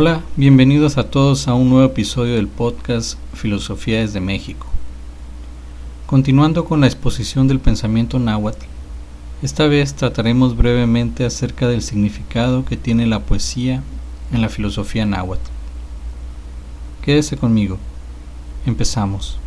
Hola, bienvenidos a todos a un nuevo episodio del podcast Filosofía desde México. Continuando con la exposición del pensamiento náhuatl, esta vez trataremos brevemente acerca del significado que tiene la poesía en la filosofía náhuatl. Quédese conmigo. Empezamos.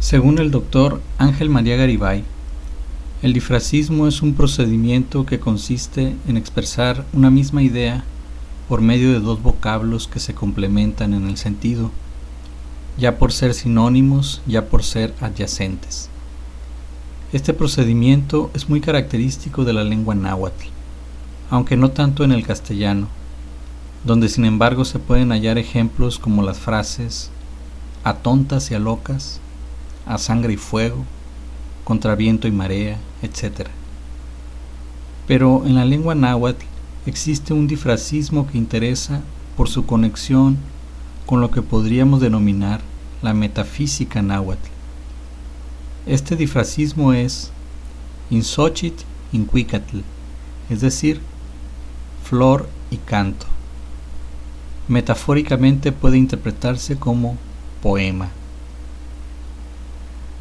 Según el doctor Ángel María Garibay, el difracismo es un procedimiento que consiste en expresar una misma idea por medio de dos vocablos que se complementan en el sentido, ya por ser sinónimos, ya por ser adyacentes. Este procedimiento es muy característico de la lengua náhuatl, aunque no tanto en el castellano, donde sin embargo se pueden hallar ejemplos como las frases a tontas y a locas, a sangre y fuego, contra viento y marea, etc. Pero en la lengua náhuatl existe un difracismo que interesa por su conexión con lo que podríamos denominar la metafísica náhuatl. Este difracismo es insochit inquicatl, es decir, flor y canto. Metafóricamente puede interpretarse como poema.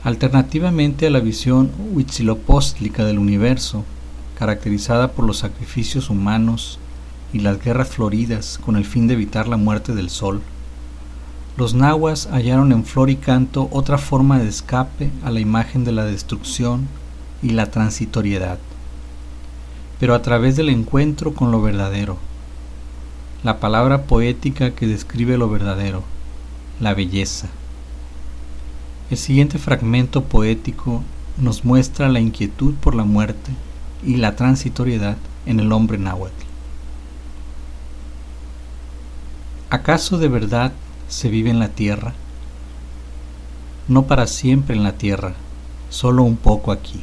Alternativamente a la visión huitzilopochtlica del universo, caracterizada por los sacrificios humanos y las guerras floridas con el fin de evitar la muerte del sol, los nahuas hallaron en flor y canto otra forma de escape a la imagen de la destrucción y la transitoriedad, pero a través del encuentro con lo verdadero, la palabra poética que describe lo verdadero, la belleza. El siguiente fragmento poético nos muestra la inquietud por la muerte y la transitoriedad en el hombre náhuatl. ¿Acaso de verdad se vive en la tierra? No para siempre en la tierra, solo un poco aquí.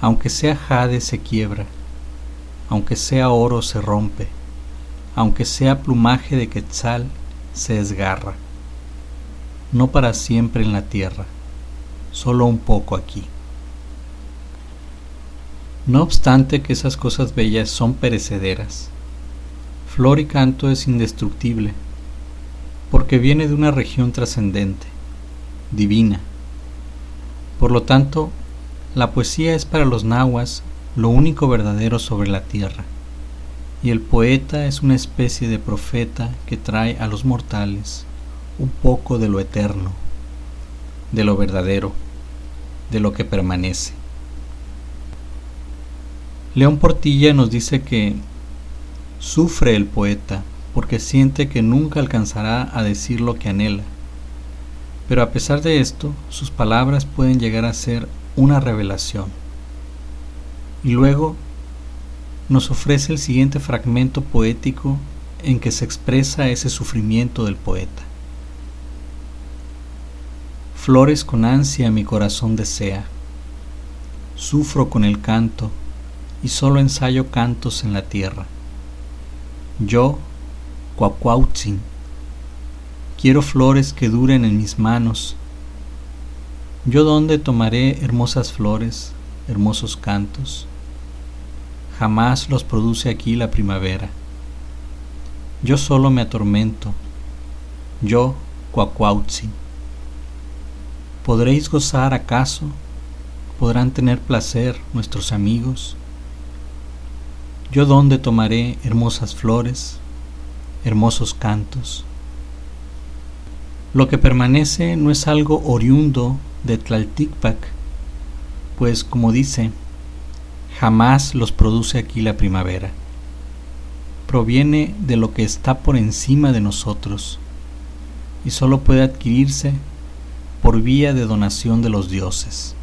Aunque sea jade se quiebra, aunque sea oro se rompe, aunque sea plumaje de quetzal se desgarra no para siempre en la tierra, solo un poco aquí. No obstante que esas cosas bellas son perecederas, flor y canto es indestructible, porque viene de una región trascendente, divina. Por lo tanto, la poesía es para los nahuas lo único verdadero sobre la tierra, y el poeta es una especie de profeta que trae a los mortales un poco de lo eterno, de lo verdadero, de lo que permanece. León Portilla nos dice que sufre el poeta porque siente que nunca alcanzará a decir lo que anhela, pero a pesar de esto, sus palabras pueden llegar a ser una revelación. Y luego nos ofrece el siguiente fragmento poético en que se expresa ese sufrimiento del poeta. Flores con ansia mi corazón desea. Sufro con el canto y solo ensayo cantos en la tierra. Yo, Cuacuautzin, quiero flores que duren en mis manos. Yo dónde tomaré hermosas flores, hermosos cantos. Jamás los produce aquí la primavera. Yo solo me atormento. Yo, Cuacuautzin. ¿Podréis gozar acaso? ¿Podrán tener placer nuestros amigos? ¿Yo dónde tomaré hermosas flores, hermosos cantos? Lo que permanece no es algo oriundo de Tlalticpac, pues como dice, jamás los produce aquí la primavera. Proviene de lo que está por encima de nosotros y solo puede adquirirse por vía de donación de los dioses.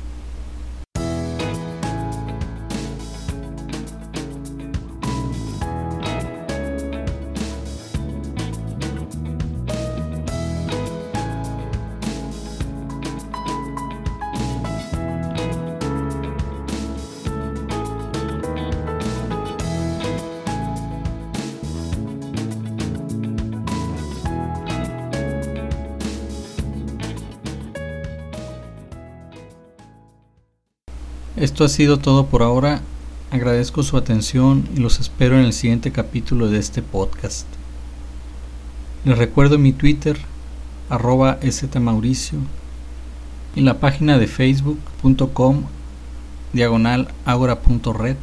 Esto ha sido todo por ahora. Agradezco su atención y los espero en el siguiente capítulo de este podcast. Les recuerdo mi Twitter, arroba Mauricio, y la página de facebook.com diagonal agora.red,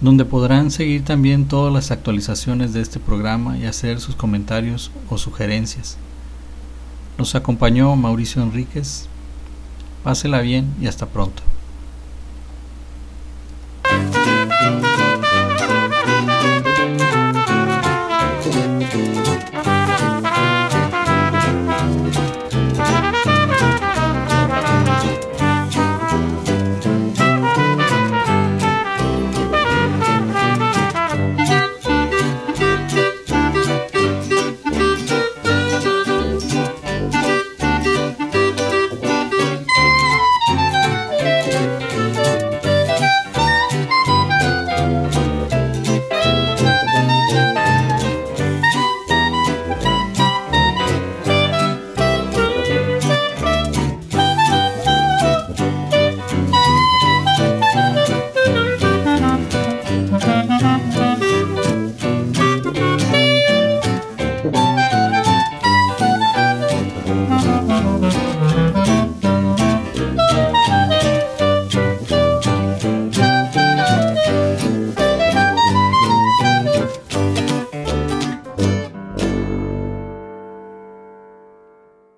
donde podrán seguir también todas las actualizaciones de este programa y hacer sus comentarios o sugerencias. Nos acompañó Mauricio Enríquez. Pásela bien y hasta pronto.